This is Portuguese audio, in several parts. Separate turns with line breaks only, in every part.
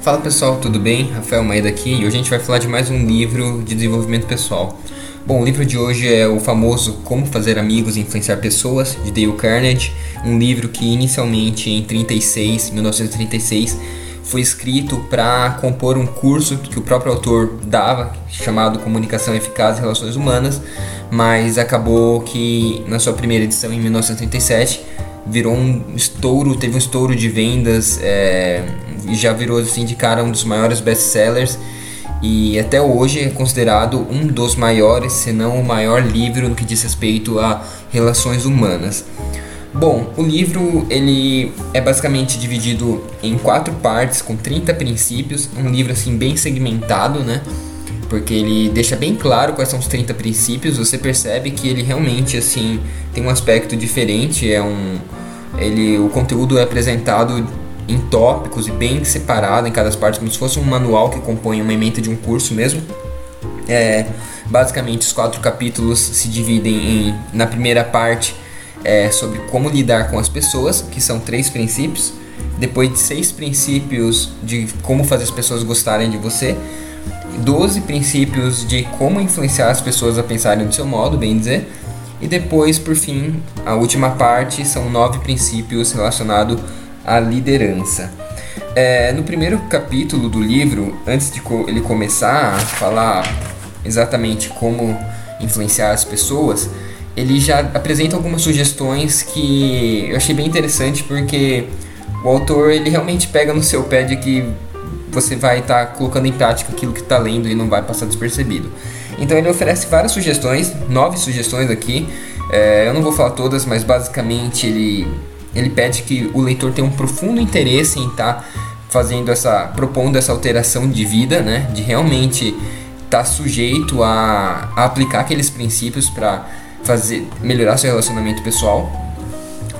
Fala pessoal, tudo bem? Rafael Maeda aqui e hoje a gente vai falar de mais um livro de desenvolvimento pessoal. Bom, o livro de hoje é o famoso Como Fazer Amigos e Influenciar Pessoas, de Dale Carnegie, um livro que inicialmente em 36, 1936 foi escrito para compor um curso que o próprio autor dava, chamado Comunicação Eficaz e Relações Humanas, mas acabou que na sua primeira edição em 1937 virou um estouro, teve um estouro de vendas é, e já virou assim de cara um dos maiores best-sellers e até hoje é considerado um dos maiores, se não o maior livro no que diz respeito a relações humanas. Bom, o livro ele é basicamente dividido em quatro partes com 30 princípios, um livro assim bem segmentado, né? Porque ele deixa bem claro quais são os 30 princípios, você percebe que ele realmente assim tem um aspecto diferente, é um ele o conteúdo é apresentado em tópicos e bem separado em cada parte, como se fosse um manual que compõe uma ementa de um curso mesmo. É, basicamente, os quatro capítulos se dividem em, na primeira parte, é, sobre como lidar com as pessoas, que são três princípios. Depois de seis princípios de como fazer as pessoas gostarem de você. 12 princípios de como influenciar as pessoas a pensarem do seu modo, bem dizer. E depois, por fim, a última parte são nove princípios relacionados a liderança. É, no primeiro capítulo do livro, antes de co ele começar a falar exatamente como influenciar as pessoas, ele já apresenta algumas sugestões que eu achei bem interessante porque o autor ele realmente pega no seu pé de que você vai estar tá colocando em prática aquilo que está lendo e não vai passar despercebido. Então ele oferece várias sugestões, nove sugestões aqui. É, eu não vou falar todas, mas basicamente ele ele pede que o leitor tenha um profundo interesse em estar tá fazendo essa propondo essa alteração de vida, né, de realmente estar tá sujeito a, a aplicar aqueles princípios para fazer melhorar seu relacionamento pessoal.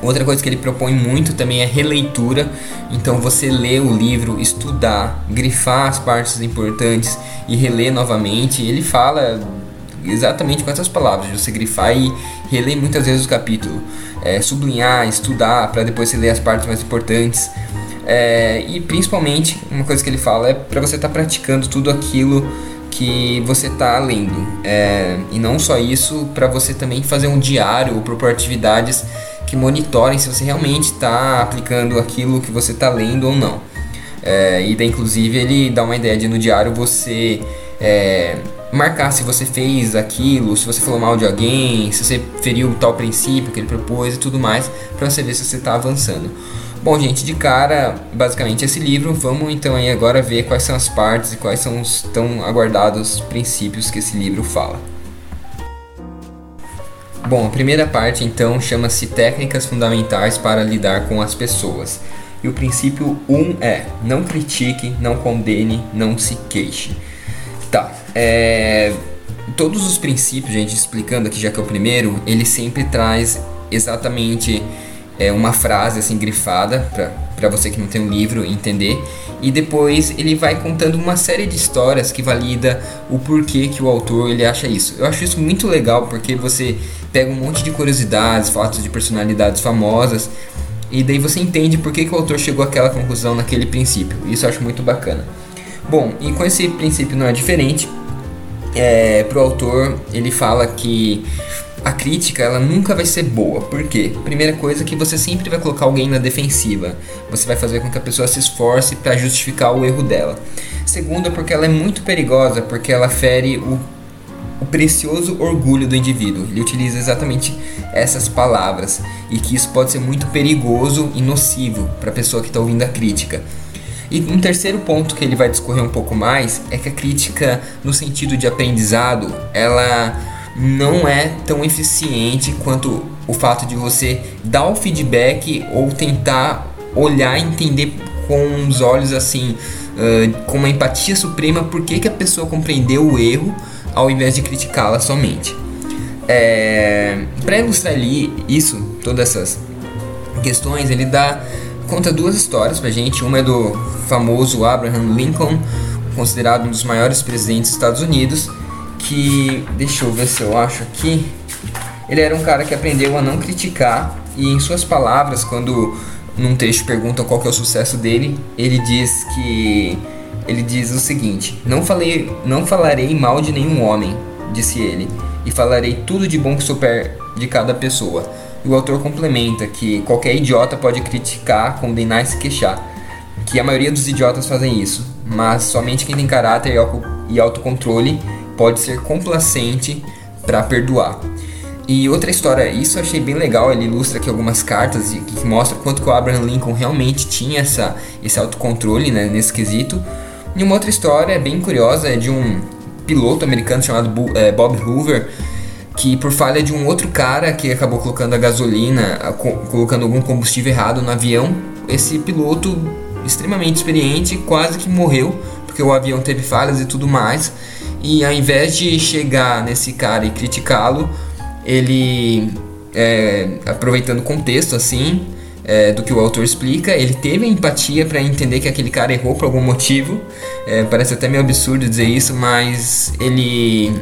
Outra coisa que ele propõe muito também é releitura. Então você lê o livro, estudar, grifar as partes importantes e reler novamente. Ele fala exatamente com essas palavras, de você grifar e reler muitas vezes o capítulo, é, sublinhar, estudar para depois você ler as partes mais importantes. É, e principalmente, uma coisa que ele fala é para você estar tá praticando tudo aquilo que você está lendo. É, e não só isso, para você também fazer um diário ou propor atividades que monitorem se você realmente está aplicando aquilo que você está lendo ou não. É, e daí, inclusive, ele dá uma ideia de no diário você é, marcar se você fez aquilo, se você falou mal de alguém, se você feriu tal princípio que ele propôs e tudo mais, para você ver se você está avançando. Bom, gente, de cara, basicamente esse livro, vamos então aí agora ver quais são as partes e quais são os tão aguardados princípios que esse livro fala. Bom, a primeira parte então chama-se Técnicas Fundamentais para Lidar com as Pessoas. E o princípio 1 um é: não critique, não condene, não se queixe. Tá, é, todos os princípios, gente, explicando aqui já que é o primeiro, ele sempre traz exatamente é, uma frase assim grifada para você que não tem um livro entender e depois ele vai contando uma série de histórias que valida o porquê que o autor ele acha isso. Eu acho isso muito legal porque você pega um monte de curiosidades, fatos de personalidades famosas e daí você entende por que, que o autor chegou àquela conclusão naquele princípio. Isso eu acho muito bacana. Bom, e com esse princípio não é diferente. É, pro autor, ele fala que a crítica ela nunca vai ser boa. Por quê? Primeira coisa que você sempre vai colocar alguém na defensiva. Você vai fazer com que a pessoa se esforce para justificar o erro dela. Segunda, porque ela é muito perigosa, porque ela fere o, o precioso orgulho do indivíduo. Ele utiliza exatamente essas palavras e que isso pode ser muito perigoso e nocivo para a pessoa que está ouvindo a crítica. E um terceiro ponto que ele vai discorrer um pouco mais é que a crítica, no sentido de aprendizado, ela não é tão eficiente quanto o fato de você dar o feedback ou tentar olhar e entender com os olhos assim, uh, com uma empatia suprema, por que, que a pessoa compreendeu o erro ao invés de criticá-la somente. É, Para ilustrar ali isso, todas essas questões, ele dá conta duas histórias pra gente. Uma é do famoso Abraham Lincoln, considerado um dos maiores presidentes dos Estados Unidos, que deixa eu ver se eu acho aqui. Ele era um cara que aprendeu a não criticar e em suas palavras, quando num trecho perguntam qual é o sucesso dele, ele diz que ele diz o seguinte: "Não falei, não falarei mal de nenhum homem", disse ele, "e falarei tudo de bom que souber de cada pessoa". E o autor complementa que qualquer idiota pode criticar, condenar e se queixar, que a maioria dos idiotas fazem isso, mas somente quem tem caráter e autocontrole pode ser complacente para perdoar. E outra história, isso eu achei bem legal, ele ilustra aqui algumas cartas que mostra quanto que o Abraham Lincoln realmente tinha essa, esse autocontrole né, nesse quesito. E uma outra história bem curiosa é de um piloto americano chamado é, Bob Hoover, que por falha de um outro cara que acabou colocando a gasolina, colocando algum combustível errado no avião, esse piloto extremamente experiente quase que morreu porque o avião teve falhas e tudo mais. E ao invés de chegar nesse cara e criticá-lo, ele, é, aproveitando o contexto assim, é, do que o autor explica, ele teve empatia para entender que aquele cara errou por algum motivo. É, parece até meio absurdo dizer isso, mas ele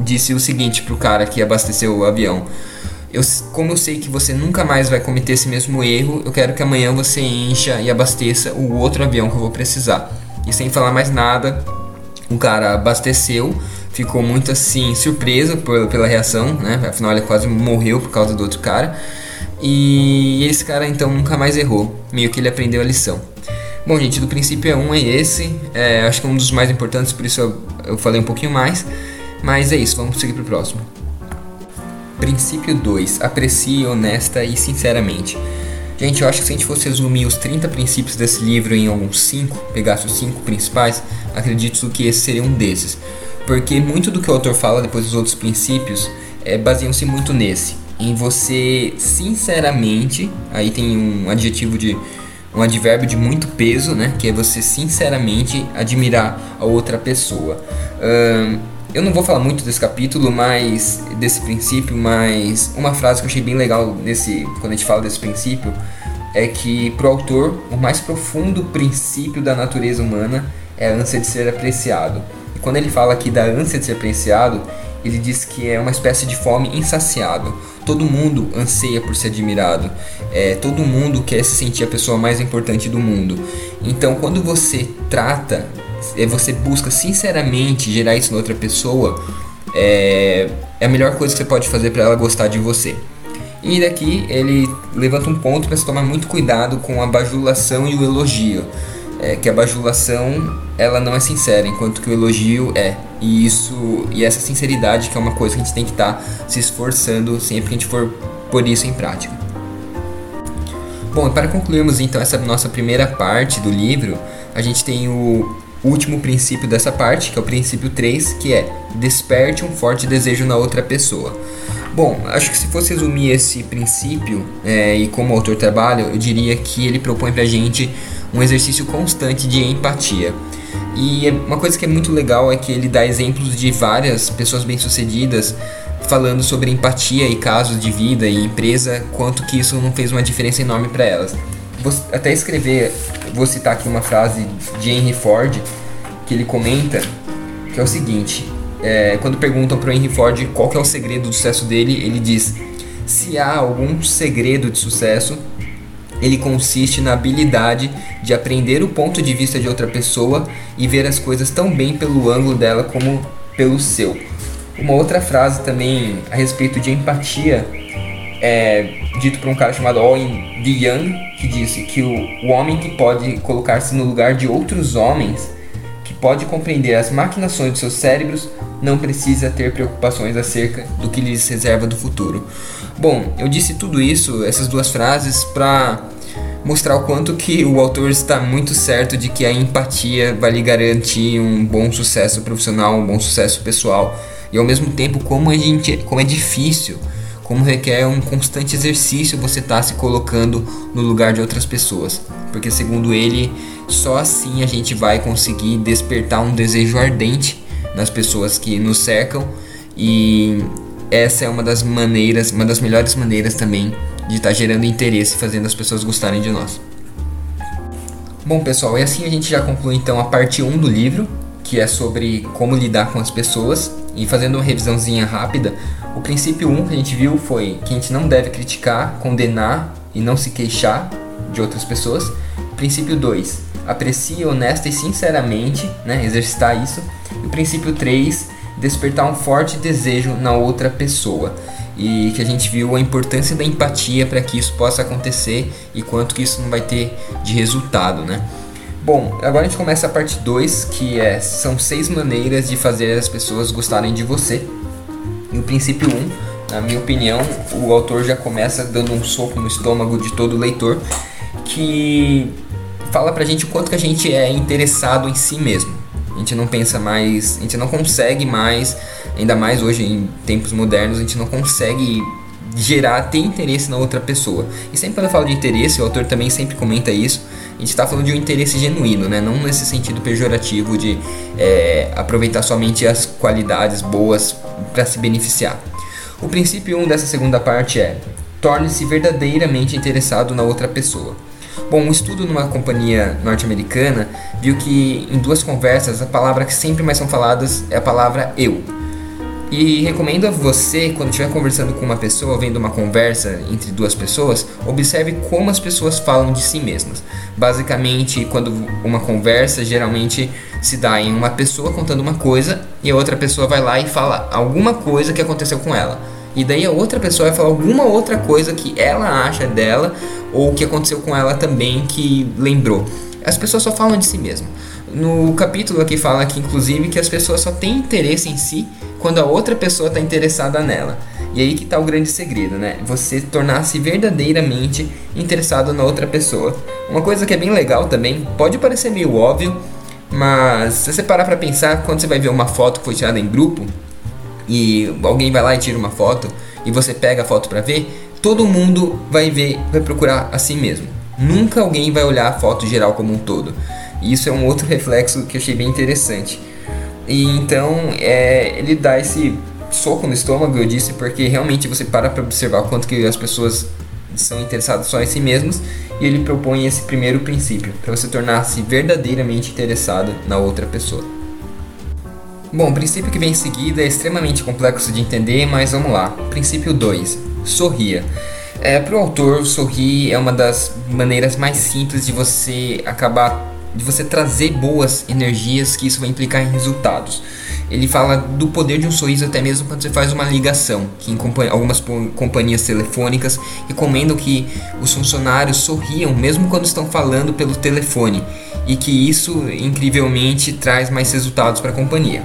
disse o seguinte pro cara que abasteceu o avião. Eu, como eu sei que você nunca mais vai cometer esse mesmo erro, eu quero que amanhã você encha e abasteça o outro avião que eu vou precisar. E sem falar mais nada, o cara abasteceu, ficou muito assim surpreso por, pela reação, né? Afinal ele quase morreu por causa do outro cara. E esse cara então nunca mais errou, meio que ele aprendeu a lição. Bom, gente, do princípio é um é esse, é, acho que é um dos mais importantes, por isso eu, eu falei um pouquinho mais. Mas é isso, vamos seguir pro próximo. Princípio 2: aprecie honesta e sinceramente. Gente, eu acho que se a gente fosse resumir os 30 princípios desse livro em alguns 5, pegasse os 5 principais, acredito que esse seria um desses. Porque muito do que o autor fala depois dos outros princípios é, baseiam-se muito nesse. Em você, sinceramente, aí tem um adjetivo de. um advérbio de muito peso, né? Que é você sinceramente admirar a outra pessoa. Um, eu não vou falar muito desse capítulo, mas desse princípio, mas uma frase que eu achei bem legal nesse quando a gente fala desse princípio é que pro autor o mais profundo princípio da natureza humana é a ânsia de ser apreciado. E quando ele fala aqui da ânsia de ser apreciado, ele diz que é uma espécie de fome insaciável. Todo mundo anseia por ser admirado. É, todo mundo quer se sentir a pessoa mais importante do mundo. Então, quando você trata você busca sinceramente gerar isso na outra pessoa, é, é a melhor coisa que você pode fazer para ela gostar de você. E daqui ele levanta um ponto para se tomar muito cuidado com a bajulação e o elogio. É, que a bajulação ela não é sincera, enquanto que o elogio é. E isso e essa sinceridade que é uma coisa que a gente tem que estar tá se esforçando sempre que a gente for pôr isso em prática. Bom, para concluirmos então essa nossa primeira parte do livro, a gente tem o último princípio dessa parte, que é o princípio 3, que é desperte um forte desejo na outra pessoa. Bom, acho que se fosse resumir esse princípio é, e como o autor trabalha, eu diria que ele propõe pra gente um exercício constante de empatia. E é uma coisa que é muito legal é que ele dá exemplos de várias pessoas bem-sucedidas falando sobre empatia e casos de vida e empresa, quanto que isso não fez uma diferença enorme para elas. Vou até escrever, vou citar aqui uma frase de Henry Ford que ele comenta, que é o seguinte: é, quando perguntam para Henry Ford qual é o segredo do sucesso dele, ele diz: se há algum segredo de sucesso, ele consiste na habilidade de aprender o ponto de vista de outra pessoa e ver as coisas tão bem pelo ângulo dela como pelo seu. Uma outra frase também a respeito de empatia é dito por um cara chamado Owen de Young, que disse que o, o homem que pode colocar-se no lugar de outros homens, que pode compreender as maquinações de seus cérebros, não precisa ter preocupações acerca do que lhes reserva do futuro. Bom, eu disse tudo isso, essas duas frases, para mostrar o quanto que o autor está muito certo de que a empatia vai lhe garantir um bom sucesso profissional, um bom sucesso pessoal. E ao mesmo tempo como a gente, como é difícil como requer um constante exercício você estar tá se colocando no lugar de outras pessoas, porque segundo ele, só assim a gente vai conseguir despertar um desejo ardente nas pessoas que nos cercam e essa é uma das maneiras, uma das melhores maneiras também de estar tá gerando interesse, fazendo as pessoas gostarem de nós. Bom, pessoal, e assim a gente já conclui então a parte 1 do livro, que é sobre como lidar com as pessoas. E fazendo uma revisãozinha rápida, o princípio 1 um que a gente viu foi que a gente não deve criticar, condenar e não se queixar de outras pessoas. Princípio 2, aprecie honesta e sinceramente, né, exercitar isso. E o princípio 3, despertar um forte desejo na outra pessoa. E que a gente viu a importância da empatia para que isso possa acontecer e quanto que isso não vai ter de resultado, né? Bom, agora a gente começa a parte 2, que é são seis maneiras de fazer as pessoas gostarem de você. E o princípio 1, um, na minha opinião, o autor já começa dando um soco no estômago de todo leitor, que fala pra gente o quanto que a gente é interessado em si mesmo. A gente não pensa mais, a gente não consegue mais, ainda mais hoje em tempos modernos, a gente não consegue gerar, ter interesse na outra pessoa. E sempre quando eu falo de interesse, o autor também sempre comenta isso, a gente está falando de um interesse genuíno, né? não nesse sentido pejorativo de é, aproveitar somente as qualidades boas para se beneficiar. O princípio 1 um dessa segunda parte é torne-se verdadeiramente interessado na outra pessoa. Bom, um estudo numa companhia norte-americana viu que em duas conversas a palavra que sempre mais são faladas é a palavra eu. E recomendo a você, quando estiver conversando com uma pessoa, vendo uma conversa entre duas pessoas, observe como as pessoas falam de si mesmas. Basicamente, quando uma conversa geralmente se dá em uma pessoa contando uma coisa e a outra pessoa vai lá e fala alguma coisa que aconteceu com ela. E daí a outra pessoa vai falar alguma outra coisa que ela acha dela ou que aconteceu com ela também que lembrou. As pessoas só falam de si mesmas. No capítulo aqui fala que inclusive que as pessoas só têm interesse em si quando a outra pessoa está interessada nela. E aí que está o grande segredo, né? Você tornar-se verdadeiramente interessado na outra pessoa. Uma coisa que é bem legal também, pode parecer meio óbvio, mas se você parar para pensar, quando você vai ver uma foto que foi tirada em grupo e alguém vai lá e tira uma foto e você pega a foto para ver, todo mundo vai ver, vai procurar a si mesmo. Nunca alguém vai olhar a foto geral como um todo. E isso é um outro reflexo que eu achei bem interessante. E então é, ele dá esse soco no estômago, eu disse, porque realmente você para para observar o quanto que as pessoas são interessadas só em si mesmas e ele propõe esse primeiro princípio para você tornar-se verdadeiramente interessado na outra pessoa. Bom, o princípio que vem em seguida é extremamente complexo de entender, mas vamos lá. Princípio 2: sorria. É, para o autor, sorrir é uma das maneiras mais simples de você acabar de você trazer boas energias, que isso vai implicar em resultados. Ele fala do poder de um sorriso até mesmo quando você faz uma ligação, que em algumas companhias telefônicas recomendam que os funcionários sorriam mesmo quando estão falando pelo telefone e que isso incrivelmente traz mais resultados para a companhia.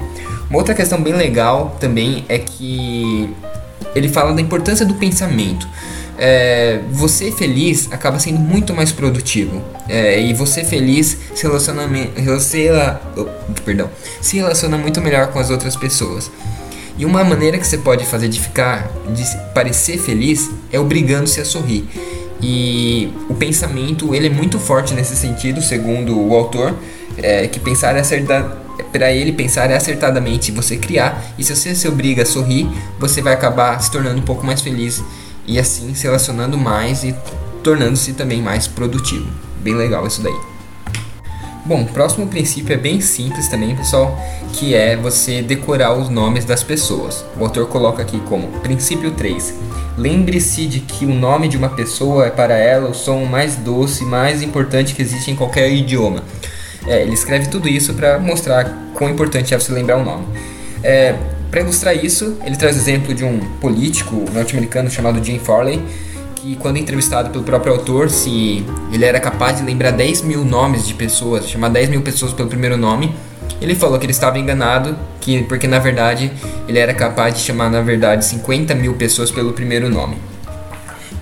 Uma outra questão bem legal também é que ele fala da importância do pensamento é, você feliz acaba sendo muito mais produtivo. É, e você feliz se relaciona, relaciona, oh, perdão, se relaciona muito melhor com as outras pessoas. E uma maneira que você pode fazer de ficar, de parecer feliz, é obrigando-se a sorrir. E o pensamento ele é muito forte nesse sentido, segundo o autor, é, que pensar é acertar, para ele pensar é acertadamente você criar. E se você se obriga a sorrir, você vai acabar se tornando um pouco mais feliz e assim se relacionando mais e tornando-se também mais produtivo. Bem legal isso daí. Bom, o próximo princípio é bem simples também, pessoal, que é você decorar os nomes das pessoas. O autor coloca aqui como princípio 3. Lembre-se de que o nome de uma pessoa é para ela o som mais doce, mais importante que existe em qualquer idioma. É, ele escreve tudo isso para mostrar quão importante é você lembrar o nome. É, para ilustrar isso, ele traz o exemplo de um político norte-americano chamado Jim Farley, que quando entrevistado pelo próprio autor, se ele era capaz de lembrar 10 mil nomes de pessoas, chamar 10 mil pessoas pelo primeiro nome, ele falou que ele estava enganado, que porque na verdade ele era capaz de chamar na verdade 50 mil pessoas pelo primeiro nome.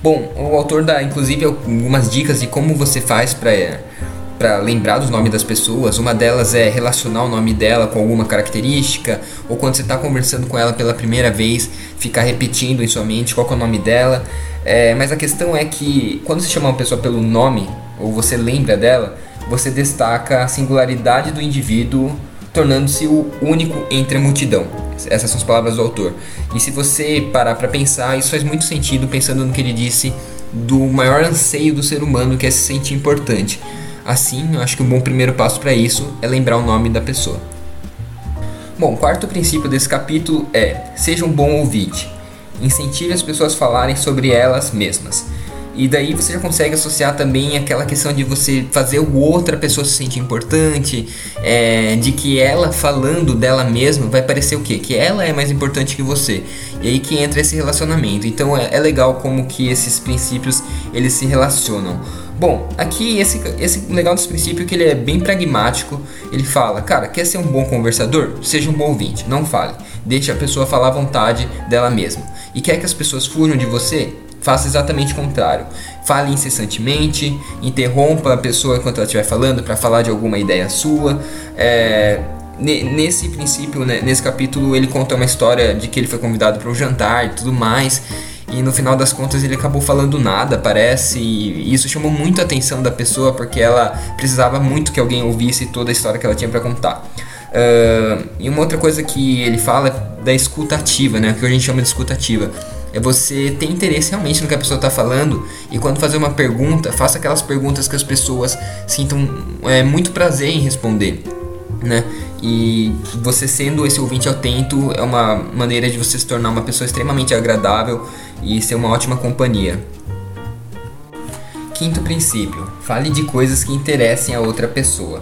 Bom, o autor dá inclusive algumas dicas de como você faz para para lembrar dos nomes das pessoas. Uma delas é relacionar o nome dela com alguma característica, ou quando você está conversando com ela pela primeira vez, ficar repetindo em sua mente qual é o nome dela. É, mas a questão é que quando você chama uma pessoa pelo nome, ou você lembra dela, você destaca a singularidade do indivíduo, tornando-se o único entre a multidão. Essas são as palavras do autor. E se você parar para pensar, isso faz muito sentido pensando no que ele disse do maior anseio do ser humano, que é se sentir importante. Assim, eu acho que um bom primeiro passo para isso é lembrar o nome da pessoa. Bom, o quarto princípio desse capítulo é: seja um bom ouvinte. Incentive as pessoas a falarem sobre elas mesmas. E daí você já consegue associar também aquela questão de você fazer outra pessoa se sentir importante, é, de que ela falando dela mesma vai parecer o quê? Que ela é mais importante que você. E aí que entra esse relacionamento. Então é, é legal como que esses princípios eles se relacionam. Bom, aqui esse, esse legal desse princípio é que ele é bem pragmático. Ele fala, cara, quer ser um bom conversador? Seja um bom ouvinte, não fale. Deixe a pessoa falar à vontade dela mesma. E quer que as pessoas fujam de você? Faça exatamente o contrário. Fale incessantemente, interrompa a pessoa enquanto ela estiver falando para falar de alguma ideia sua. É, nesse princípio, né, nesse capítulo, ele conta uma história de que ele foi convidado para um jantar e tudo mais. E no final das contas ele acabou falando nada, parece, e isso chamou muito a atenção da pessoa porque ela precisava muito que alguém ouvisse toda a história que ela tinha para contar. Uh, e uma outra coisa que ele fala é da escutativa, né? O que a gente chama de escutativa é você ter interesse realmente no que a pessoa está falando e quando fazer uma pergunta, faça aquelas perguntas que as pessoas sintam é, muito prazer em responder, né? E você sendo esse ouvinte atento é uma maneira de você se tornar uma pessoa extremamente agradável e ser uma ótima companhia. Quinto princípio: fale de coisas que interessem a outra pessoa.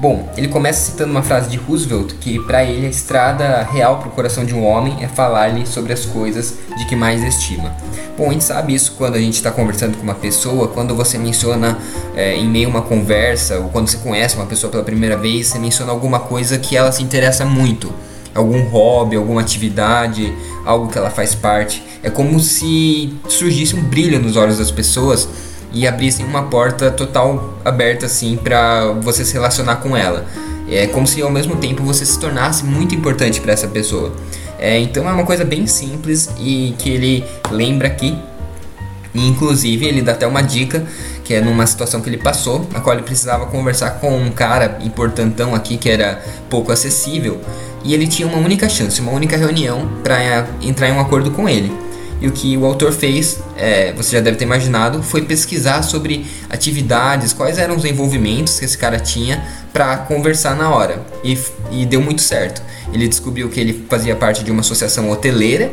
Bom, ele começa citando uma frase de Roosevelt que para ele a estrada real para o coração de um homem é falar-lhe sobre as coisas de que mais estima. Bom, a gente sabe isso quando a gente está conversando com uma pessoa, quando você menciona é, em meio a uma conversa ou quando você conhece uma pessoa pela primeira vez, você menciona alguma coisa que ela se interessa muito, algum hobby, alguma atividade, algo que ela faz parte. É como se surgisse um brilho nos olhos das pessoas e abrissem uma porta total aberta assim para você se relacionar com ela. É como se ao mesmo tempo você se tornasse muito importante para essa pessoa. É, então é uma coisa bem simples e que ele lembra aqui. E, inclusive ele dá até uma dica que é numa situação que ele passou, na qual ele precisava conversar com um cara importantão aqui que era pouco acessível e ele tinha uma única chance, uma única reunião para entrar em um acordo com ele. E o que o autor fez, é, você já deve ter imaginado, foi pesquisar sobre atividades, quais eram os envolvimentos que esse cara tinha para conversar na hora. E, e deu muito certo. Ele descobriu que ele fazia parte de uma associação hoteleira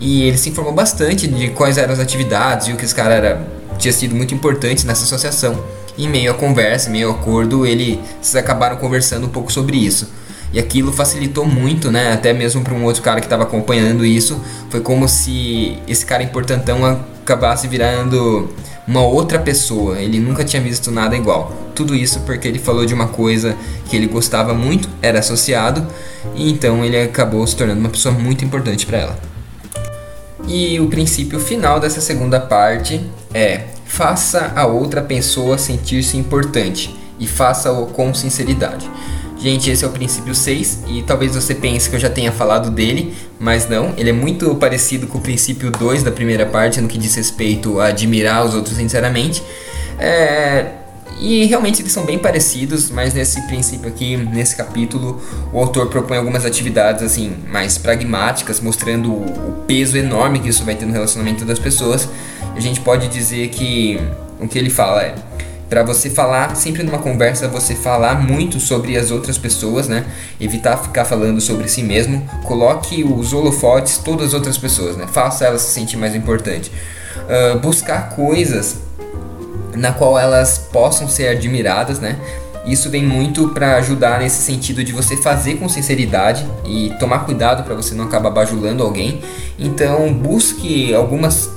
e ele se informou bastante de quais eram as atividades e o que esse cara era, tinha sido muito importante nessa associação. E em meio à conversa, em meio ao acordo, eles acabaram conversando um pouco sobre isso. E aquilo facilitou muito, né? Até mesmo para um outro cara que estava acompanhando isso. Foi como se esse cara importantão acabasse virando uma outra pessoa. Ele nunca tinha visto nada igual. Tudo isso porque ele falou de uma coisa que ele gostava muito, era associado, e então ele acabou se tornando uma pessoa muito importante para ela. E o princípio final dessa segunda parte é: faça a outra pessoa sentir-se importante e faça-o com sinceridade. Gente, esse é o princípio 6 e talvez você pense que eu já tenha falado dele, mas não, ele é muito parecido com o princípio 2 da primeira parte, no que diz respeito a admirar os outros sinceramente. É, e realmente eles são bem parecidos, mas nesse princípio aqui, nesse capítulo, o autor propõe algumas atividades assim mais pragmáticas, mostrando o peso enorme que isso vai ter no relacionamento das pessoas. A gente pode dizer que o que ele fala é para você falar, sempre numa conversa, você falar muito sobre as outras pessoas, né? Evitar ficar falando sobre si mesmo. Coloque os holofotes todas as outras pessoas, né? Faça elas se sentir mais importante. Uh, buscar coisas na qual elas possam ser admiradas, né? Isso vem muito para ajudar nesse sentido de você fazer com sinceridade e tomar cuidado para você não acabar bajulando alguém. Então, busque algumas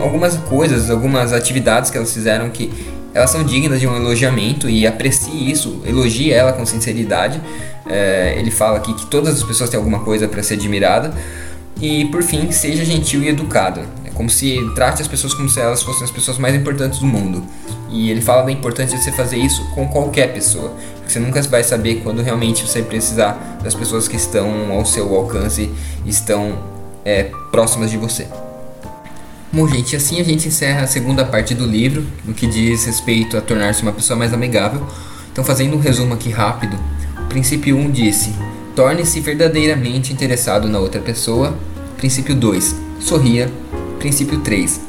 algumas coisas, algumas atividades que elas fizeram que elas são dignas de um elogiamento e aprecie isso, elogie ela com sinceridade. É, ele fala aqui que todas as pessoas têm alguma coisa para ser admirada. E por fim, seja gentil e educado. Como se trate as pessoas como se elas fossem as pessoas mais importantes do mundo. E ele fala da importância de você fazer isso com qualquer pessoa. Porque você nunca vai saber quando realmente você precisar das pessoas que estão ao seu alcance, estão é, próximas de você. Bom, gente, assim a gente encerra a segunda parte do livro, no que diz respeito a tornar-se uma pessoa mais amigável. Então, fazendo um resumo aqui rápido, o princípio 1 disse: torne-se verdadeiramente interessado na outra pessoa. Princípio 2: sorria. Princípio 3: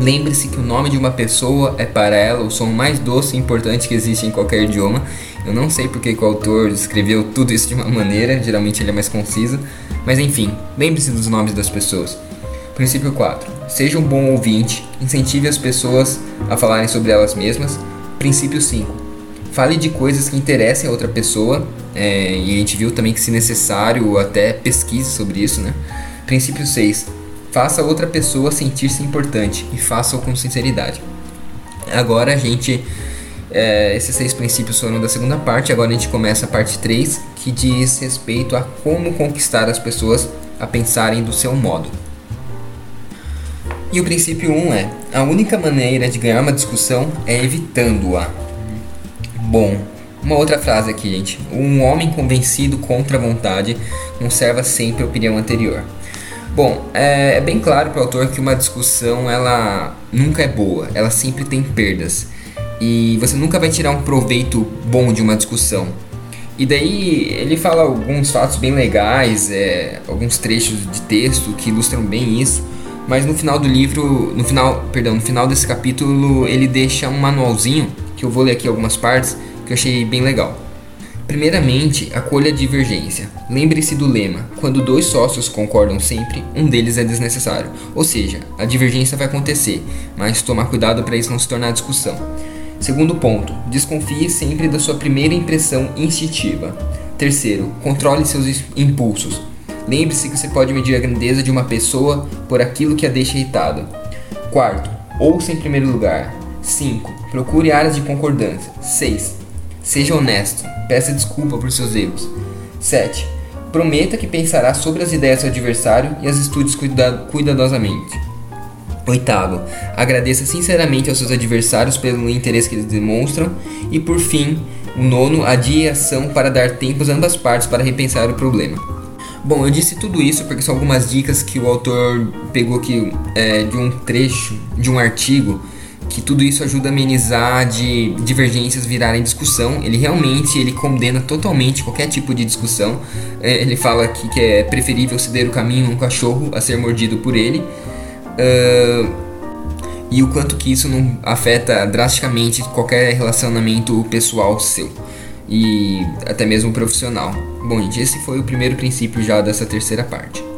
lembre-se que o nome de uma pessoa é para ela o som mais doce e importante que existe em qualquer idioma. Eu não sei porque o autor escreveu tudo isso de uma maneira, geralmente ele é mais conciso, mas enfim, lembre-se dos nomes das pessoas. Princípio 4. seja um bom ouvinte, incentive as pessoas a falarem sobre elas mesmas. Princípio 5. Fale de coisas que interessem a outra pessoa, é, e a gente viu também que, se necessário, até pesquise sobre isso, né? Princípio 6. Faça outra pessoa sentir-se importante e faça-o com sinceridade. Agora a gente. É, esses seis princípios foram da segunda parte, agora a gente começa a parte 3, que diz respeito a como conquistar as pessoas a pensarem do seu modo. E o princípio 1 um é: a única maneira de ganhar uma discussão é evitando-a. Bom, uma outra frase aqui, gente. Um homem convencido contra a vontade conserva sempre a opinião anterior. Bom, é, é bem claro para o autor que uma discussão ela nunca é boa, ela sempre tem perdas. E você nunca vai tirar um proveito bom de uma discussão. E daí ele fala alguns fatos bem legais, é, alguns trechos de texto que ilustram bem isso. Mas no final do livro, no final, perdão, no final desse capítulo, ele deixa um manualzinho que eu vou ler aqui algumas partes que eu achei bem legal. Primeiramente, acolha a divergência. Lembre-se do lema: quando dois sócios concordam sempre, um deles é desnecessário. Ou seja, a divergência vai acontecer, mas tomar cuidado para isso não se tornar discussão. Segundo ponto, desconfie sempre da sua primeira impressão instintiva. Terceiro, controle seus impulsos. Lembre-se que você pode medir a grandeza de uma pessoa por aquilo que a deixa irritado. Quarto, ouça em primeiro lugar. 5. Procure áreas de concordância. 6. Seja honesto. Peça desculpa por seus erros. 7. Prometa que pensará sobre as ideias do adversário e as estude cuida cuidadosamente. Oitavo, agradeça sinceramente aos seus adversários pelo interesse que eles demonstram. E por fim, o nono, adie ação para dar tempo às ambas partes para repensar o problema. Bom, eu disse tudo isso porque são algumas dicas que o autor pegou aqui é, de um trecho, de um artigo, que tudo isso ajuda a amenizar de divergências virarem discussão. Ele realmente ele condena totalmente qualquer tipo de discussão. É, ele fala aqui que é preferível ceder o caminho a um cachorro a ser mordido por ele. Uh, e o quanto que isso não afeta drasticamente qualquer relacionamento pessoal seu e até mesmo profissional. Bom, gente, esse foi o primeiro princípio já dessa terceira parte.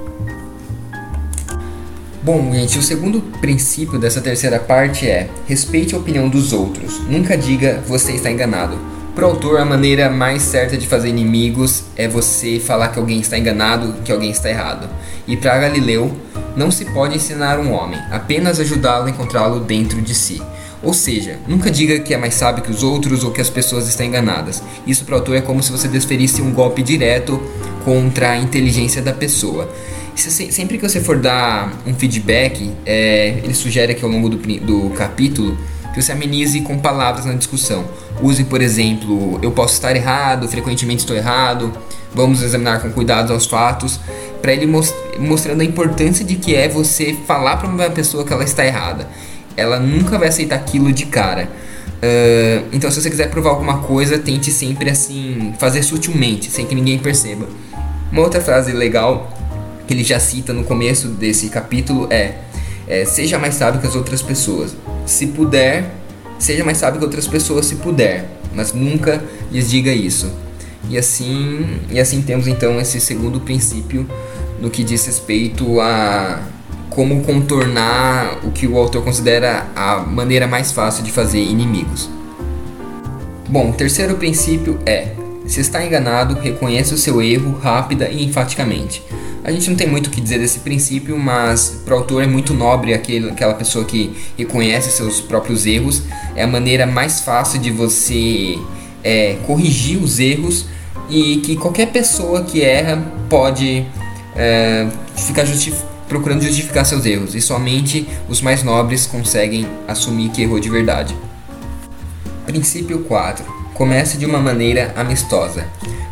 Bom, gente, o segundo princípio dessa terceira parte é: respeite a opinião dos outros. Nunca diga você está enganado. Para o autor, a maneira mais certa de fazer inimigos é você falar que alguém está enganado, que alguém está errado. E para Galileu, não se pode ensinar um homem, apenas ajudá-lo a encontrá-lo dentro de si. Ou seja, nunca diga que é mais sábio que os outros ou que as pessoas estão enganadas. Isso para o autor é como se você desferisse um golpe direto contra a inteligência da pessoa. Sempre que você for dar um feedback, é, ele sugere aqui ao longo do, do capítulo que você amenize com palavras na discussão. Use, por exemplo, eu posso estar errado, frequentemente estou errado, vamos examinar com cuidado os fatos, para ele most mostrando a importância de que é você falar para uma pessoa que ela está errada ela nunca vai aceitar aquilo de cara. Uh, então, se você quiser provar alguma coisa, tente sempre assim fazer sutilmente, sem que ninguém perceba. Uma outra frase legal que ele já cita no começo desse capítulo é, é seja mais sábio que as outras pessoas. Se puder, seja mais sábio que outras pessoas se puder, mas nunca lhes diga isso. E assim, e assim temos então esse segundo princípio no que diz respeito a como contornar o que o autor considera a maneira mais fácil de fazer inimigos. Bom, o terceiro princípio é: se está enganado, reconheça o seu erro rápida e enfaticamente. A gente não tem muito o que dizer desse princípio, mas para o autor é muito nobre aquele, aquela pessoa que reconhece seus próprios erros. É a maneira mais fácil de você é, corrigir os erros e que qualquer pessoa que erra pode é, ficar procurando justificar seus erros, e somente os mais nobres conseguem assumir que errou de verdade. Princípio 4. Comece de uma maneira amistosa.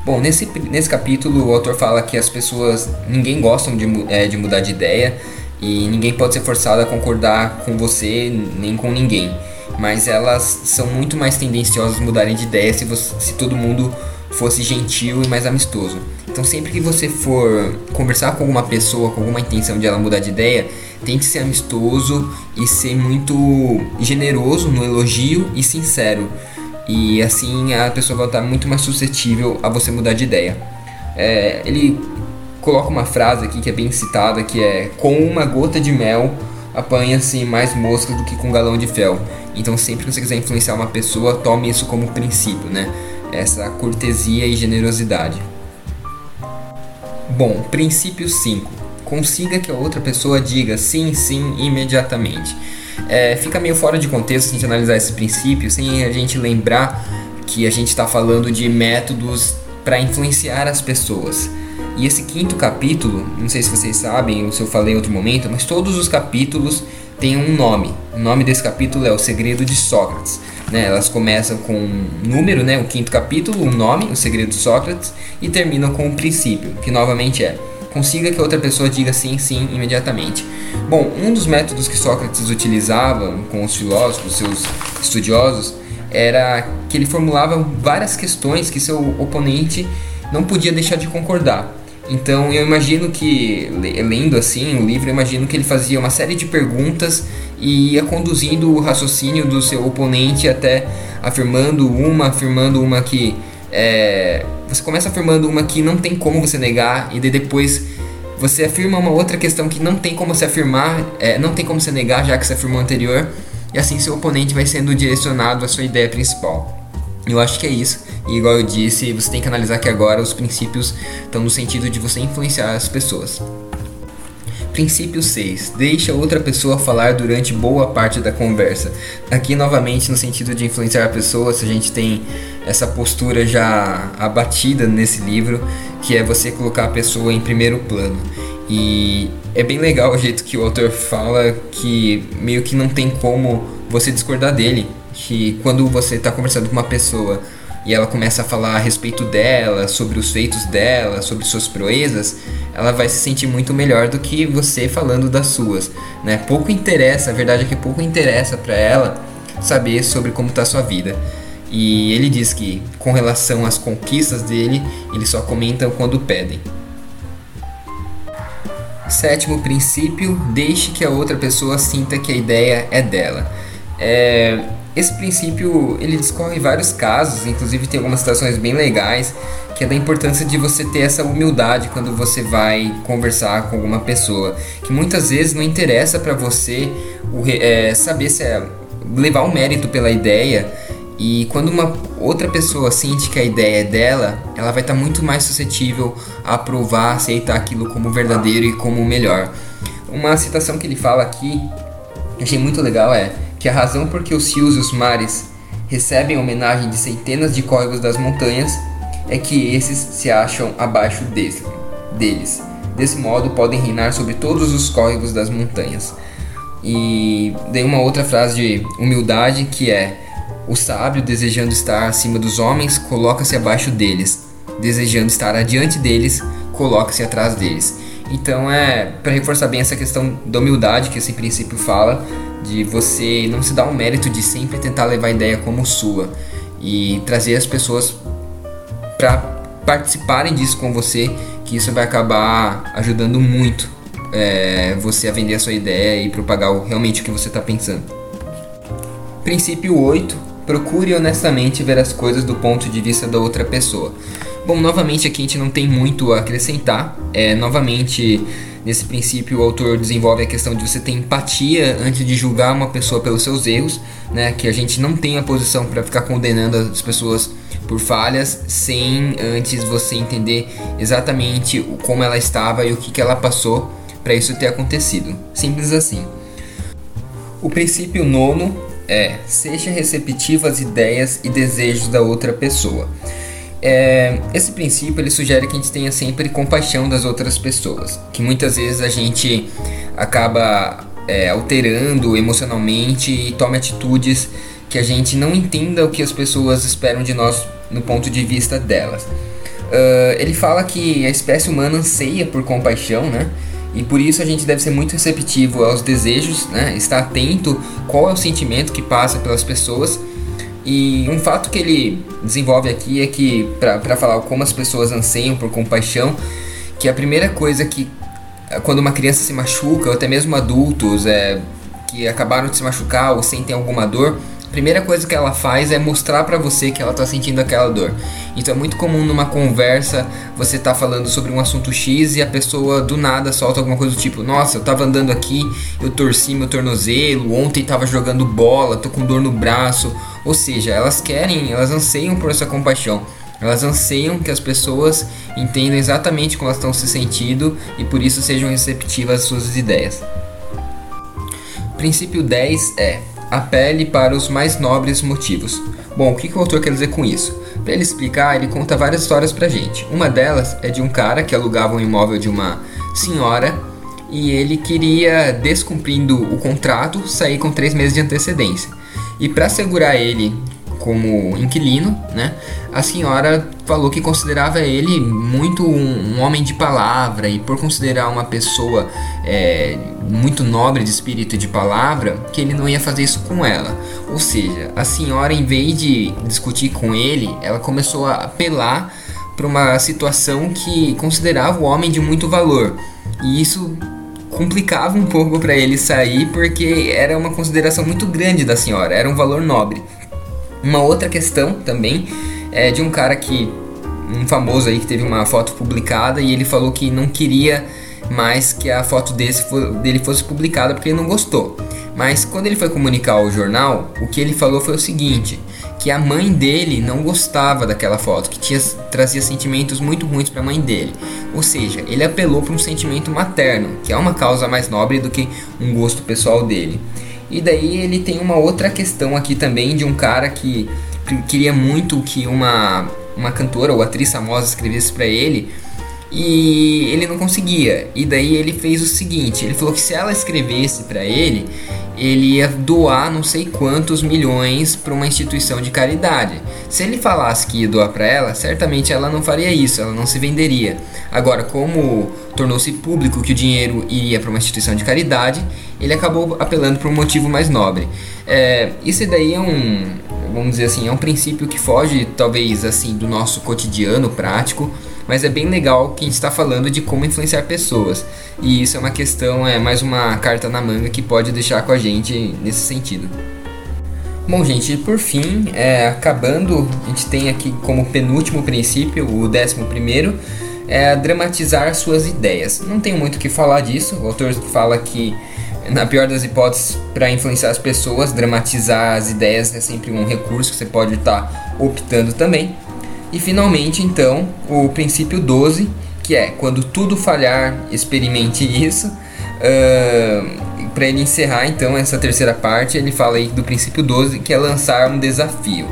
Bom, nesse, nesse capítulo o autor fala que as pessoas, ninguém gosta de, é, de mudar de ideia e ninguém pode ser forçado a concordar com você nem com ninguém. Mas elas são muito mais tendenciosas a mudarem de ideia se, você, se todo mundo fosse gentil e mais amistoso. Então, sempre que você for conversar com alguma pessoa com alguma intenção de ela mudar de ideia, tente ser amistoso e ser muito generoso no elogio e sincero. E assim a pessoa vai estar muito mais suscetível a você mudar de ideia. É, ele coloca uma frase aqui que é bem citada, que é com uma gota de mel apanha-se mais moscas do que com um galão de fel. Então, sempre que você quiser influenciar uma pessoa, tome isso como princípio, né? Essa cortesia e generosidade. Bom, princípio 5. Consiga que a outra pessoa diga sim, sim imediatamente. É, fica meio fora de contexto a gente analisar esse princípio sem a gente lembrar que a gente está falando de métodos para influenciar as pessoas. E esse quinto capítulo, não sei se vocês sabem ou se eu falei em outro momento, mas todos os capítulos têm um nome. O nome desse capítulo é O Segredo de Sócrates. Né? Elas começam com um número, né? o quinto capítulo, um nome, O Segredo de Sócrates, e terminam com um princípio, que novamente é consiga que outra pessoa diga sim, sim imediatamente. Bom, um dos métodos que Sócrates utilizava com os filósofos, seus estudiosos, era que ele formulava várias questões que seu oponente não podia deixar de concordar. Então eu imagino que, lendo assim o livro, eu imagino que ele fazia uma série de perguntas e ia conduzindo o raciocínio do seu oponente até afirmando uma, afirmando uma que. É, você começa afirmando uma que não tem como você negar, e depois você afirma uma outra questão que não tem como você afirmar, é, não tem como você negar, já que você afirmou anterior, e assim seu oponente vai sendo direcionado à sua ideia principal. Eu acho que é isso. E igual eu disse, você tem que analisar que agora os princípios estão no sentido de você influenciar as pessoas. Princípio 6. Deixa outra pessoa falar durante boa parte da conversa. Aqui, novamente, no sentido de influenciar a pessoa, a gente tem essa postura já abatida nesse livro, que é você colocar a pessoa em primeiro plano. E é bem legal o jeito que o autor fala que meio que não tem como você discordar dele. Que quando você está conversando com uma pessoa e ela começa a falar a respeito dela, sobre os feitos dela, sobre suas proezas, ela vai se sentir muito melhor do que você falando das suas, né? Pouco interessa, a verdade é que pouco interessa para ela saber sobre como está sua vida. E ele diz que com relação às conquistas dele, ele só comenta quando pedem. Sétimo princípio: deixe que a outra pessoa sinta que a ideia é dela. É, esse princípio ele discorre vários casos, inclusive tem algumas situações bem legais, que é da importância de você ter essa humildade quando você vai conversar com alguma pessoa, que muitas vezes não interessa para você o, é, saber se é levar o mérito pela ideia. E quando uma outra pessoa sente que a ideia é dela, ela vai estar tá muito mais suscetível a aprovar, aceitar aquilo como verdadeiro e como melhor. Uma citação que ele fala aqui, que achei muito legal, é que a razão por que os rios e os mares recebem homenagem de centenas de córregos das montanhas é que esses se acham abaixo desse, deles. Desse modo, podem reinar sobre todos os córregos das montanhas. E dei uma outra frase de humildade que é: O sábio, desejando estar acima dos homens, coloca-se abaixo deles. Desejando estar adiante deles, coloca-se atrás deles. Então é para reforçar bem essa questão da humildade que esse princípio fala, de você não se dar o mérito de sempre tentar levar a ideia como sua e trazer as pessoas para participarem disso com você, que isso vai acabar ajudando muito é, você a vender a sua ideia e propagar realmente o que você está pensando. Princípio 8. Procure honestamente ver as coisas do ponto de vista da outra pessoa. Bom, novamente aqui a gente não tem muito a acrescentar. É, novamente Nesse princípio, o autor desenvolve a questão de você ter empatia antes de julgar uma pessoa pelos seus erros, né? Que a gente não tem a posição para ficar condenando as pessoas por falhas sem antes você entender exatamente como ela estava e o que, que ela passou para isso ter acontecido. Simples assim. O princípio nono é: seja receptivo às ideias e desejos da outra pessoa. É, esse princípio ele sugere que a gente tenha sempre compaixão das outras pessoas, que muitas vezes a gente acaba é, alterando emocionalmente e tome atitudes que a gente não entenda o que as pessoas esperam de nós no ponto de vista delas. Uh, ele fala que a espécie humana anseia por compaixão, né? E por isso a gente deve ser muito receptivo aos desejos, né? Estar atento qual é o sentimento que passa pelas pessoas e um fato que ele desenvolve aqui é que, para falar como as pessoas anseiam por compaixão, que a primeira coisa que, quando uma criança se machuca, ou até mesmo adultos é, que acabaram de se machucar ou sentem alguma dor, primeira coisa que ela faz é mostrar para você que ela tá sentindo aquela dor. Então é muito comum numa conversa você tá falando sobre um assunto X e a pessoa do nada solta alguma coisa do tipo: "Nossa, eu tava andando aqui, eu torci meu tornozelo, ontem tava jogando bola, tô com dor no braço". Ou seja, elas querem, elas anseiam por essa compaixão. Elas anseiam que as pessoas entendam exatamente como elas estão se sentindo e por isso sejam receptivas às suas ideias. Princípio 10 é apele para os mais nobres motivos. Bom, o que, que o autor quer dizer com isso? Para ele explicar, ele conta várias histórias pra gente. Uma delas é de um cara que alugava um imóvel de uma senhora e ele queria, descumprindo o contrato, sair com três meses de antecedência. E para segurar ele como inquilino, né? A senhora falou que considerava ele muito um, um homem de palavra e por considerar uma pessoa é, muito nobre de espírito de palavra, que ele não ia fazer isso com ela. Ou seja, a senhora, em vez de discutir com ele, ela começou a apelar para uma situação que considerava o homem de muito valor. E isso complicava um pouco para ele sair porque era uma consideração muito grande da senhora, era um valor nobre. Uma outra questão também é de um cara que um famoso aí que teve uma foto publicada e ele falou que não queria mais que a foto desse, dele fosse publicada porque ele não gostou. Mas quando ele foi comunicar ao jornal, o que ele falou foi o seguinte: que a mãe dele não gostava daquela foto, que tinha, trazia sentimentos muito ruins para a mãe dele. Ou seja, ele apelou para um sentimento materno, que é uma causa mais nobre do que um gosto pessoal dele. E daí ele tem uma outra questão aqui também de um cara que queria muito que uma, uma cantora ou atriz famosa escrevesse para ele e ele não conseguia. E daí ele fez o seguinte, ele falou que se ela escrevesse para ele, ele ia doar não sei quantos milhões para uma instituição de caridade. Se ele falasse que ia doar para ela, certamente ela não faria isso, ela não se venderia. Agora, como tornou-se público que o dinheiro iria para uma instituição de caridade, ele acabou apelando para um motivo mais nobre. É, isso daí é um, vamos dizer assim, é um princípio que foge talvez assim do nosso cotidiano prático mas é bem legal que a gente está falando de como influenciar pessoas. E isso é uma questão, é mais uma carta na manga que pode deixar com a gente nesse sentido. Bom, gente, por fim, é, acabando, a gente tem aqui como penúltimo princípio, o décimo primeiro, é dramatizar suas ideias. Não tenho muito o que falar disso, o autor fala que, na pior das hipóteses, para influenciar as pessoas, dramatizar as ideias é sempre um recurso que você pode estar tá optando também. E finalmente, então, o princípio 12, que é quando tudo falhar, experimente isso. Uh, para ele encerrar então essa terceira parte, ele fala aí do princípio 12, que é lançar um desafio.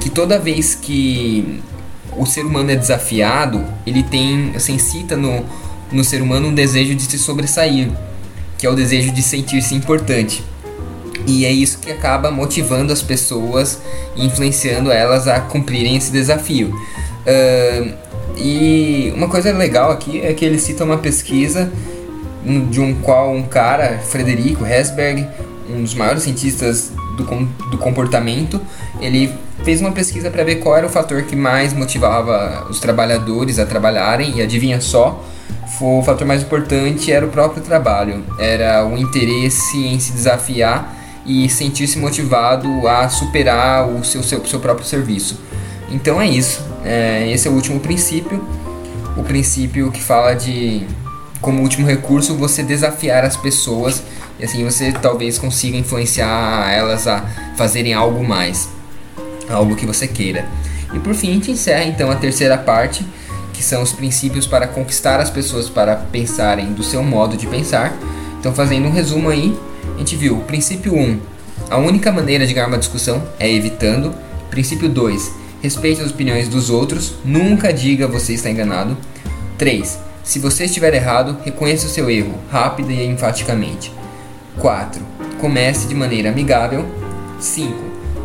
Que toda vez que o ser humano é desafiado, ele tem, assim, cita no, no ser humano um desejo de se sobressair, que é o desejo de sentir-se importante. E é isso que acaba motivando as pessoas influenciando elas a cumprirem esse desafio. Uh, e uma coisa legal aqui é que ele cita uma pesquisa de um qual um cara, Frederico Hesberg, um dos maiores cientistas do, do comportamento, ele fez uma pesquisa para ver qual era o fator que mais motivava os trabalhadores a trabalharem e adivinha só, o fator mais importante era o próprio trabalho, era o interesse em se desafiar e sentir-se motivado a superar o seu, seu, seu próprio serviço. Então é isso. É, esse é o último princípio. O princípio que fala de, como último recurso, você desafiar as pessoas e assim você talvez consiga influenciar elas a fazerem algo mais, algo que você queira. E por fim, a gente encerra então a terceira parte, que são os princípios para conquistar as pessoas para pensarem do seu modo de pensar. Então, fazendo um resumo aí, a gente viu, princípio 1, a única maneira de ganhar uma discussão é evitando. Princípio 2, respeite as opiniões dos outros, nunca diga você está enganado. 3. Se você estiver errado, reconheça o seu erro, rápida e enfaticamente. 4. Comece de maneira amigável. 5.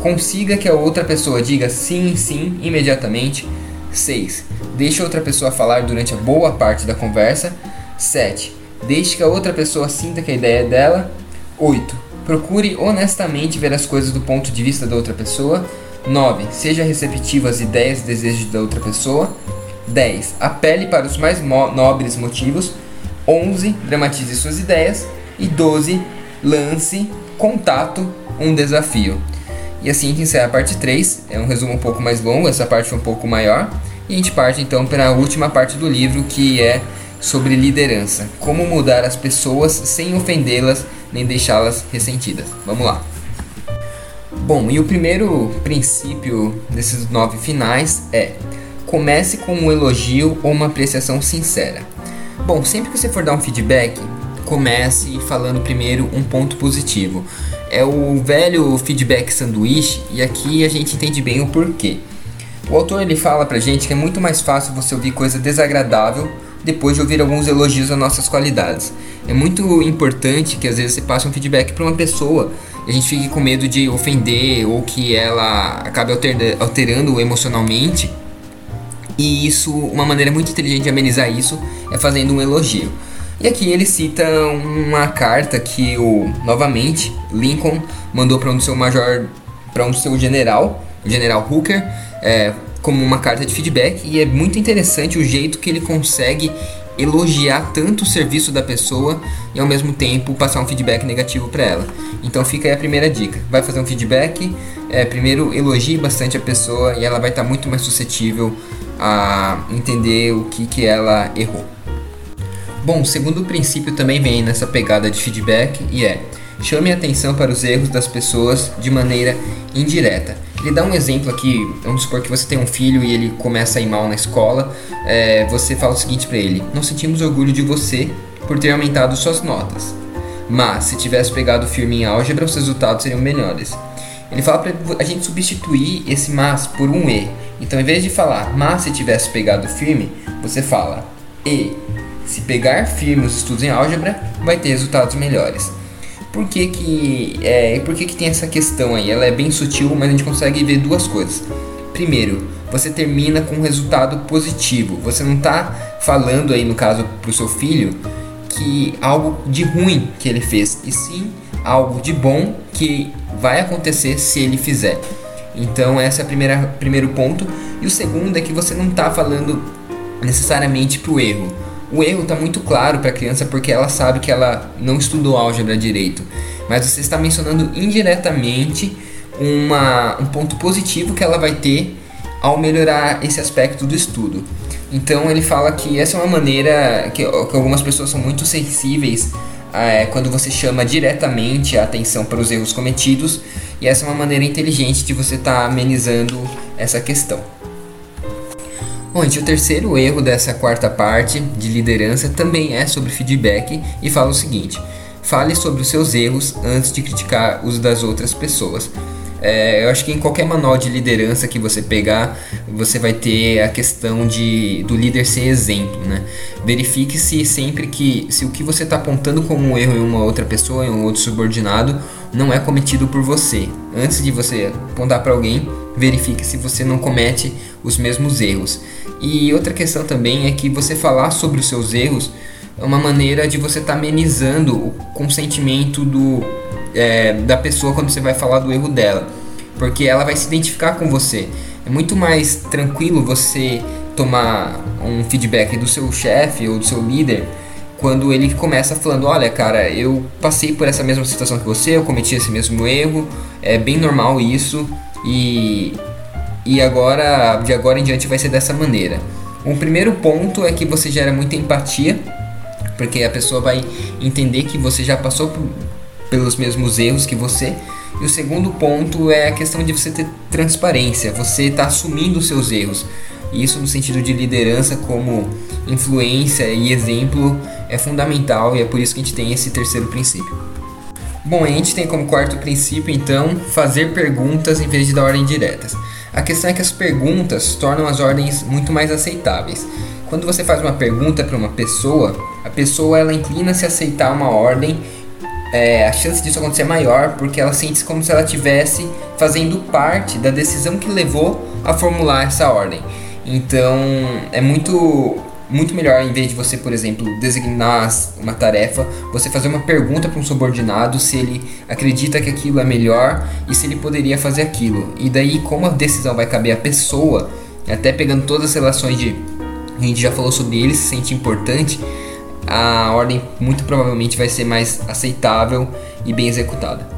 Consiga que a outra pessoa diga sim, sim imediatamente. 6. Deixe outra pessoa falar durante a boa parte da conversa. 7. Deixe que a outra pessoa sinta que a ideia é dela. 8. Procure honestamente ver as coisas do ponto de vista da outra pessoa. 9. Seja receptivo às ideias e desejos da outra pessoa. 10. Apele para os mais nobres motivos. 11. Dramatize suas ideias. E 12. Lance, contato, um desafio. E assim a gente encerra a parte 3. É um resumo um pouco mais longo, essa parte foi um pouco maior. E a gente parte então para a última parte do livro, que é sobre liderança. Como mudar as pessoas sem ofendê-las nem deixá-las ressentidas. Vamos lá. Bom, e o primeiro princípio desses nove finais é: comece com um elogio ou uma apreciação sincera. Bom, sempre que você for dar um feedback, comece falando primeiro um ponto positivo. É o velho feedback sanduíche e aqui a gente entende bem o porquê. O autor ele fala pra gente que é muito mais fácil você ouvir coisa desagradável depois de ouvir alguns elogios às nossas qualidades. É muito importante que às vezes você passe um feedback para uma pessoa e a gente fique com medo de ofender ou que ela acabe alterando emocionalmente. E isso, uma maneira muito inteligente de amenizar isso é fazendo um elogio. E aqui ele cita uma carta que o novamente Lincoln mandou para um seu major, para um seu general, o general Hooker, é, como uma carta de feedback e é muito interessante o jeito que ele consegue elogiar tanto o serviço da pessoa e ao mesmo tempo passar um feedback negativo para ela. Então fica aí a primeira dica. Vai fazer um feedback, é, primeiro elogie bastante a pessoa e ela vai estar tá muito mais suscetível a entender o que, que ela errou. Bom, o segundo princípio também vem nessa pegada de feedback e é chame a atenção para os erros das pessoas de maneira indireta. Ele dá um exemplo aqui, vamos supor que você tem um filho e ele começa a ir mal na escola, é, você fala o seguinte para ele: Não sentimos orgulho de você por ter aumentado suas notas, mas se tivesse pegado firme em álgebra, os resultados seriam melhores. Ele fala para a gente substituir esse mas por um e. Então, em vez de falar mas se tivesse pegado firme, você fala e. Se pegar firme os estudos em álgebra, vai ter resultados melhores. Por que que, é, por que que tem essa questão aí? Ela é bem sutil, mas a gente consegue ver duas coisas. Primeiro, você termina com um resultado positivo. Você não está falando aí, no caso, para o seu filho, que algo de ruim que ele fez, e sim algo de bom que vai acontecer se ele fizer. Então, esse é o primeiro ponto. E o segundo é que você não está falando necessariamente para o erro o erro está muito claro para a criança porque ela sabe que ela não estudou álgebra direito, mas você está mencionando indiretamente uma, um ponto positivo que ela vai ter ao melhorar esse aspecto do estudo. Então ele fala que essa é uma maneira que, que algumas pessoas são muito sensíveis é, quando você chama diretamente a atenção para os erros cometidos, e essa é uma maneira inteligente de você estar tá amenizando essa questão. Bom, o terceiro erro dessa quarta parte de liderança também é sobre feedback e fala o seguinte: fale sobre os seus erros antes de criticar os das outras pessoas. É, eu acho que em qualquer manual de liderança que você pegar, você vai ter a questão de do líder ser exemplo, né? Verifique se sempre que se o que você está apontando como um erro em uma outra pessoa, em um outro subordinado, não é cometido por você. Antes de você apontar para alguém, verifique se você não comete os mesmos erros. E outra questão também é que você falar sobre os seus erros é uma maneira de você estar tá amenizando o consentimento do é, da pessoa quando você vai falar do erro dela, porque ela vai se identificar com você. É muito mais tranquilo você tomar um feedback do seu chefe ou do seu líder quando ele começa falando: Olha, cara, eu passei por essa mesma situação que você, eu cometi esse mesmo erro, é bem normal isso e, e agora, de agora em diante, vai ser dessa maneira. Um primeiro ponto é que você gera muita empatia, porque a pessoa vai entender que você já passou por, pelos mesmos erros que você. E o segundo ponto é a questão de você ter transparência, você está assumindo os seus erros. E isso no sentido de liderança como influência e exemplo é fundamental e é por isso que a gente tem esse terceiro princípio. Bom, a gente tem como quarto princípio então fazer perguntas em vez de dar ordens diretas. A questão é que as perguntas tornam as ordens muito mais aceitáveis. Quando você faz uma pergunta para uma pessoa, a pessoa ela inclina-se a aceitar uma ordem é, a chance disso acontecer é maior porque ela sente como se ela estivesse fazendo parte da decisão que levou a formular essa ordem. Então é muito muito melhor em vez de você, por exemplo, designar uma tarefa, você fazer uma pergunta para um subordinado se ele acredita que aquilo é melhor e se ele poderia fazer aquilo. E daí, como a decisão vai caber à pessoa, até pegando todas as relações de a gente já falou sobre ele se sente importante, a ordem muito provavelmente vai ser mais aceitável e bem executada.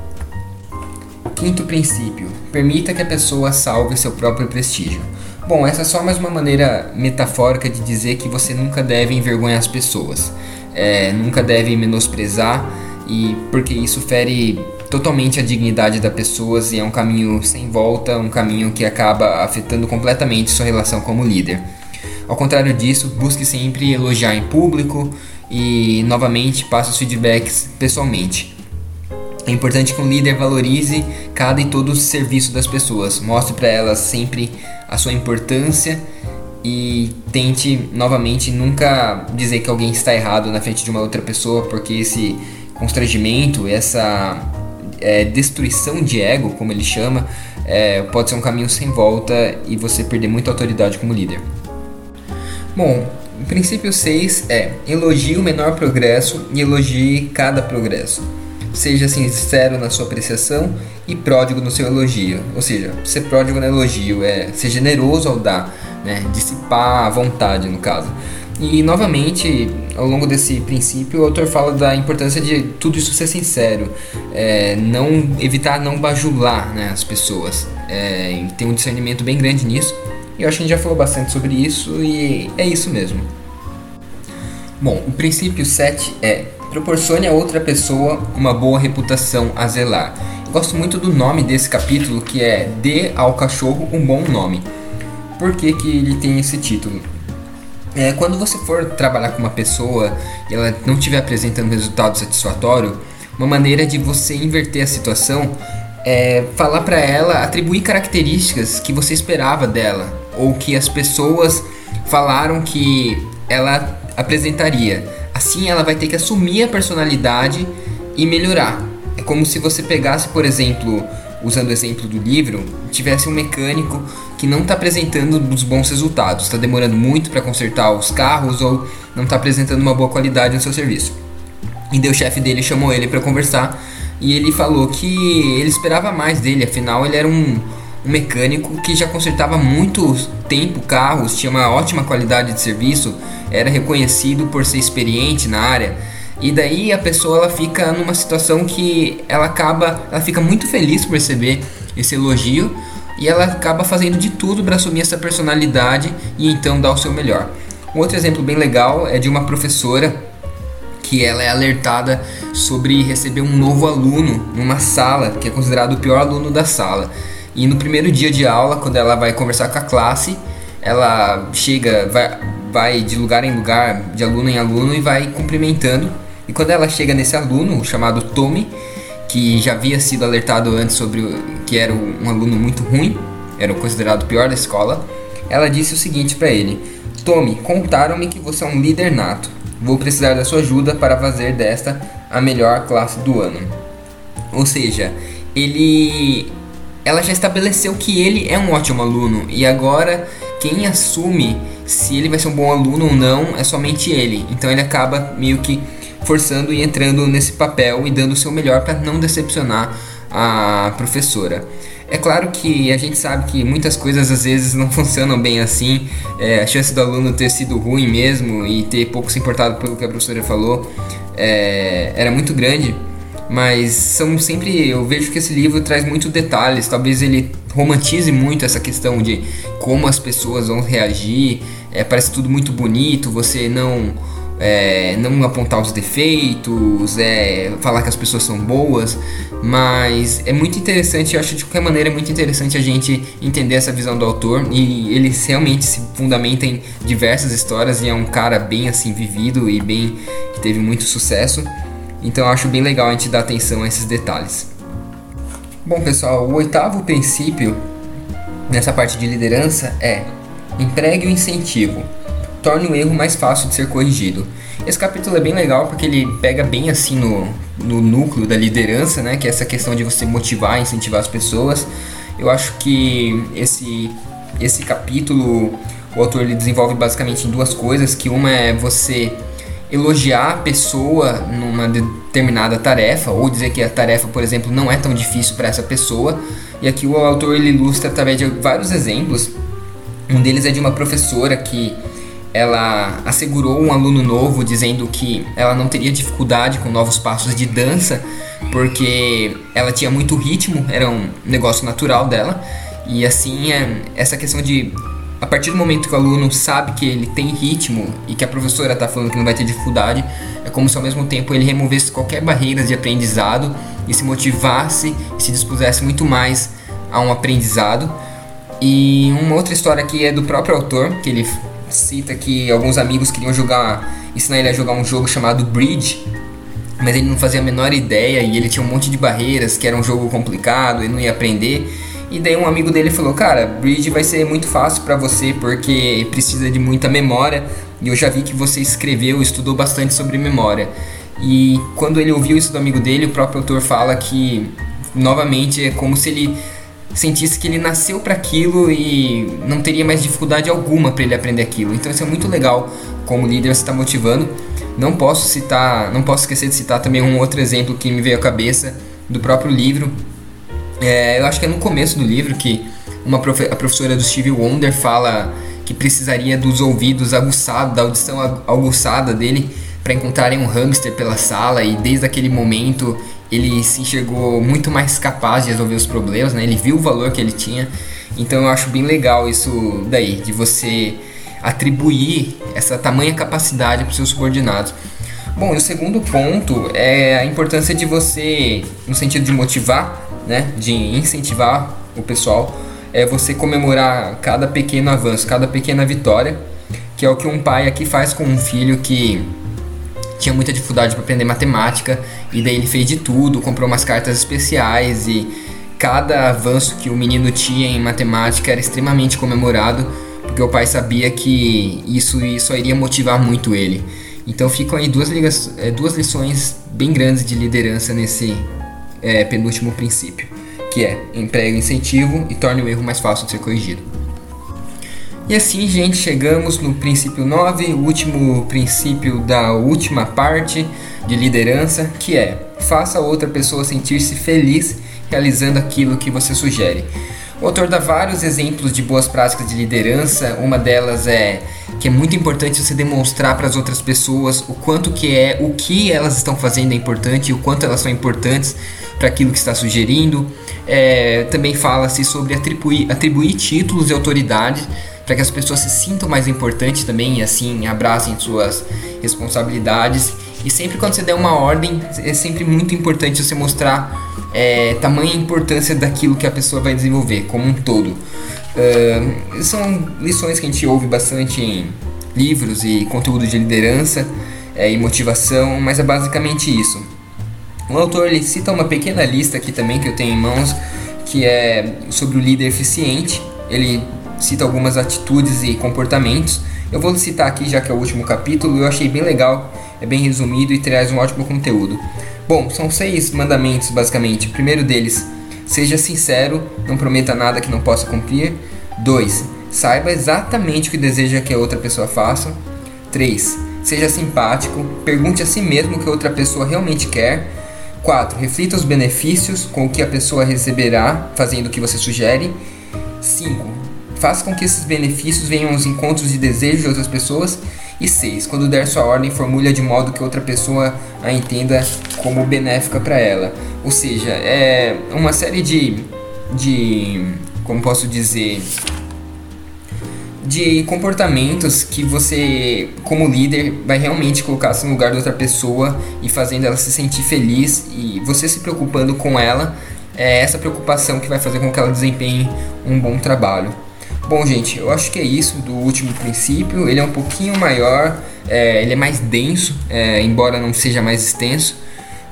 Quinto princípio: permita que a pessoa salve seu próprio prestígio. Bom, essa é só mais uma maneira metafórica de dizer que você nunca deve envergonhar as pessoas, é, nunca deve menosprezar e porque isso fere totalmente a dignidade das pessoas e é um caminho sem volta, um caminho que acaba afetando completamente sua relação como líder. Ao contrário disso, busque sempre elogiar em público e novamente passe os feedbacks pessoalmente. É importante que um líder valorize cada e todo o serviço das pessoas, mostre para elas sempre a sua importância e tente novamente nunca dizer que alguém está errado na frente de uma outra pessoa, porque esse constrangimento, essa é, destruição de ego, como ele chama, é, pode ser um caminho sem volta e você perder muita autoridade como líder. Bom, o princípio 6 é elogie o menor progresso e elogie cada progresso. Seja sincero na sua apreciação e pródigo no seu elogio. Ou seja, ser pródigo no elogio é ser generoso ao dar, né? dissipar a vontade, no caso. E novamente, ao longo desse princípio, o autor fala da importância de tudo isso ser sincero, é, não evitar não bajular né, as pessoas. É, tem um discernimento bem grande nisso. E eu acho que a gente já falou bastante sobre isso e é isso mesmo. Bom, o princípio 7 é proporcione a outra pessoa uma boa reputação a zelar. Eu gosto muito do nome desse capítulo que é Dê ao cachorro um bom nome. Por que, que ele tem esse título? É, quando você for trabalhar com uma pessoa e ela não estiver apresentando resultado satisfatório, uma maneira de você inverter a situação é falar para ela, atribuir características que você esperava dela ou que as pessoas falaram que ela apresentaria. Assim ela vai ter que assumir a personalidade e melhorar. É como se você pegasse, por exemplo, usando o exemplo do livro, tivesse um mecânico que não está apresentando os bons resultados, está demorando muito para consertar os carros ou não está apresentando uma boa qualidade no seu serviço. E o chefe dele chamou ele para conversar e ele falou que ele esperava mais dele, afinal ele era um, um mecânico que já consertava muito tempo carros, tinha uma ótima qualidade de serviço, era reconhecido por ser experiente na área. E daí a pessoa ela fica numa situação que ela acaba, ela fica muito feliz por receber esse elogio e ela acaba fazendo de tudo para assumir essa personalidade e então dar o seu melhor. Um outro exemplo bem legal é de uma professora que ela é alertada sobre receber um novo aluno numa sala, que é considerado o pior aluno da sala. E no primeiro dia de aula, quando ela vai conversar com a classe, ela chega, vai, vai de lugar em lugar, de aluno em aluno e vai cumprimentando. E quando ela chega nesse aluno, chamado Tommy, que já havia sido alertado antes sobre que era um aluno muito ruim, era considerado o pior da escola, ela disse o seguinte para ele: Tommy, contaram-me que você é um líder nato. Vou precisar da sua ajuda para fazer desta a melhor classe do ano. Ou seja, ele ela já estabeleceu que ele é um ótimo aluno e agora quem assume se ele vai ser um bom aluno ou não é somente ele. Então ele acaba meio que forçando e entrando nesse papel e dando o seu melhor para não decepcionar a professora. É claro que a gente sabe que muitas coisas às vezes não funcionam bem assim. É, a chance do aluno ter sido ruim mesmo e ter pouco se importado pelo que a professora falou é, era muito grande mas são sempre eu vejo que esse livro traz muitos detalhes. Talvez ele romantize muito essa questão de como as pessoas vão reagir. É, parece tudo muito bonito você não é, não apontar os defeitos é, falar que as pessoas são boas. Mas é muito interessante eu acho de qualquer maneira é muito interessante a gente entender essa visão do autor. E ele realmente se fundamenta em diversas histórias e é um cara bem assim vivido e bem que teve muito sucesso então eu acho bem legal a gente dar atenção a esses detalhes. Bom, pessoal, o oitavo princípio nessa parte de liderança é empregue o incentivo. Torne o erro mais fácil de ser corrigido. Esse capítulo é bem legal porque ele pega bem assim no, no núcleo da liderança, né? Que é essa questão de você motivar, incentivar as pessoas. Eu acho que esse, esse capítulo o autor ele desenvolve basicamente em duas coisas, que uma é você elogiar a pessoa numa determinada tarefa ou dizer que a tarefa, por exemplo, não é tão difícil para essa pessoa. E aqui o autor ele ilustra através de vários exemplos. Um deles é de uma professora que ela assegurou um aluno novo dizendo que ela não teria dificuldade com novos passos de dança porque ela tinha muito ritmo, era um negócio natural dela. E assim, é, essa questão de a partir do momento que o aluno sabe que ele tem ritmo e que a professora está falando que não vai ter dificuldade, é como se ao mesmo tempo ele removesse qualquer barreira de aprendizado e se motivasse e se dispusesse muito mais a um aprendizado. E uma outra história aqui é do próprio autor, que ele cita que alguns amigos queriam jogar, ensinar ele a jogar um jogo chamado Bridge, mas ele não fazia a menor ideia e ele tinha um monte de barreiras, que era um jogo complicado, ele não ia aprender. E daí um amigo dele falou: "Cara, Bridge vai ser muito fácil para você porque precisa de muita memória e eu já vi que você escreveu, estudou bastante sobre memória". E quando ele ouviu isso do amigo dele, o próprio autor fala que novamente é como se ele sentisse que ele nasceu para aquilo e não teria mais dificuldade alguma para ele aprender aquilo. Então isso é muito legal como líder está motivando. Não posso citar, não posso esquecer de citar também um outro exemplo que me veio à cabeça do próprio livro. É, eu acho que é no começo do livro que uma profe a professora do Steve Wonder fala que precisaria dos ouvidos aguçados, da audição aguçada dele para encontrarem um hamster pela sala e desde aquele momento ele se enxergou muito mais capaz de resolver os problemas, né? Ele viu o valor que ele tinha. Então eu acho bem legal isso daí, de você atribuir essa tamanha capacidade para os seus subordinados. Bom, e o segundo ponto é a importância de você, no sentido de motivar, né, de incentivar o pessoal, é você comemorar cada pequeno avanço, cada pequena vitória, que é o que um pai aqui faz com um filho que tinha muita dificuldade para aprender matemática e daí ele fez de tudo, comprou umas cartas especiais e cada avanço que o menino tinha em matemática era extremamente comemorado porque o pai sabia que isso só iria motivar muito ele. Então ficam aí duas, é, duas lições bem grandes de liderança nesse é, penúltimo princípio, que é emprega incentivo e torne o erro mais fácil de ser corrigido. E assim, gente, chegamos no princípio 9, o último princípio da última parte de liderança, que é faça outra pessoa sentir-se feliz realizando aquilo que você sugere. O autor dá vários exemplos de boas práticas de liderança. Uma delas é que é muito importante você demonstrar para as outras pessoas o quanto que é, o que elas estão fazendo é importante e o quanto elas são importantes para aquilo que está sugerindo. É, também fala-se sobre atribuir, atribuir títulos e autoridade para que as pessoas se sintam mais importantes também e assim abracem suas responsabilidades. E sempre quando você der uma ordem, é sempre muito importante você mostrar é, tamanha importância daquilo que a pessoa vai desenvolver como um todo. Uh, são lições que a gente ouve bastante em livros e conteúdo de liderança é, e motivação, mas é basicamente isso. O autor ele cita uma pequena lista aqui também que eu tenho em mãos, que é sobre o líder eficiente. Ele cita algumas atitudes e comportamentos. Eu vou citar aqui já que é o último capítulo, eu achei bem legal, é bem resumido e traz um ótimo conteúdo. Bom, são seis mandamentos basicamente. O primeiro deles, seja sincero, não prometa nada que não possa cumprir. 2. Saiba exatamente o que deseja que a outra pessoa faça. 3. Seja simpático, pergunte a si mesmo o que outra pessoa realmente quer. 4. Reflita os benefícios com o que a pessoa receberá fazendo o que você sugere. 5. Faça com que esses benefícios venham aos encontros de desejo de outras pessoas. E 6. Quando der sua ordem, formule de modo que outra pessoa a entenda como benéfica para ela. Ou seja, é uma série de, de. Como posso dizer? De comportamentos que você, como líder, vai realmente colocar-se no lugar da outra pessoa e fazendo ela se sentir feliz e você se preocupando com ela. É essa preocupação que vai fazer com que ela desempenhe um bom trabalho. Bom, gente, eu acho que é isso do último princípio. Ele é um pouquinho maior, é, ele é mais denso, é, embora não seja mais extenso.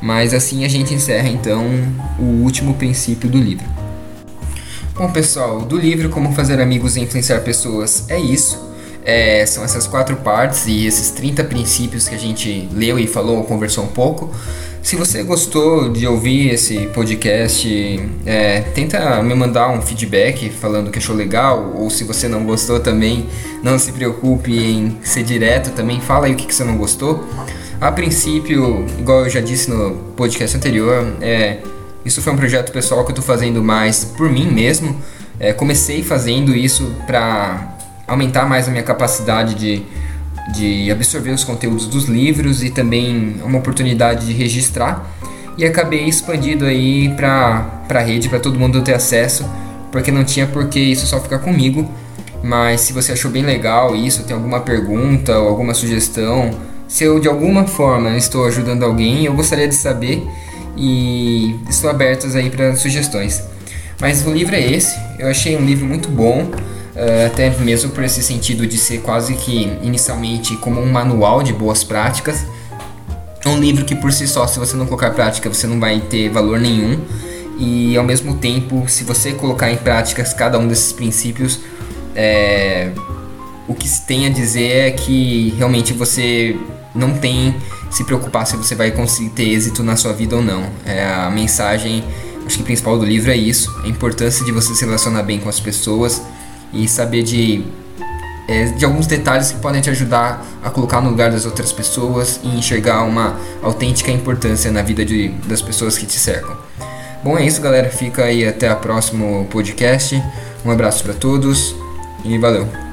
Mas assim a gente encerra então o último princípio do livro. Bom, pessoal, do livro Como Fazer Amigos e Influenciar Pessoas é isso. É, são essas quatro partes e esses 30 princípios que a gente leu e falou, conversou um pouco. Se você gostou de ouvir esse podcast, é, tenta me mandar um feedback falando que achou legal, ou se você não gostou também, não se preocupe em ser direto também, fala aí o que, que você não gostou. A princípio, igual eu já disse no podcast anterior, é, isso foi um projeto pessoal que eu estou fazendo mais por mim mesmo. É, comecei fazendo isso para aumentar mais a minha capacidade de de absorver os conteúdos dos livros e também uma oportunidade de registrar. E acabei expandindo aí para a rede, para todo mundo ter acesso, porque não tinha por que isso só ficar comigo. Mas se você achou bem legal isso, tem alguma pergunta ou alguma sugestão, se eu de alguma forma estou ajudando alguém, eu gostaria de saber e estou aberto aí para sugestões. Mas o livro é esse, eu achei um livro muito bom, uh, até mesmo por esse sentido de ser quase que inicialmente como um manual de boas práticas. É um livro que por si só, se você não colocar em prática, você não vai ter valor nenhum. E ao mesmo tempo, se você colocar em práticas cada um desses princípios, é, o que se tem a dizer é que realmente você não tem se preocupar se você vai conseguir ter êxito na sua vida ou não. É a mensagem, acho que principal do livro é isso: a importância de você se relacionar bem com as pessoas e saber de é, de alguns detalhes que podem te ajudar a colocar no lugar das outras pessoas e enxergar uma autêntica importância na vida de, das pessoas que te cercam. Bom, é isso, galera. Fica aí até o próximo podcast. Um abraço para todos e valeu!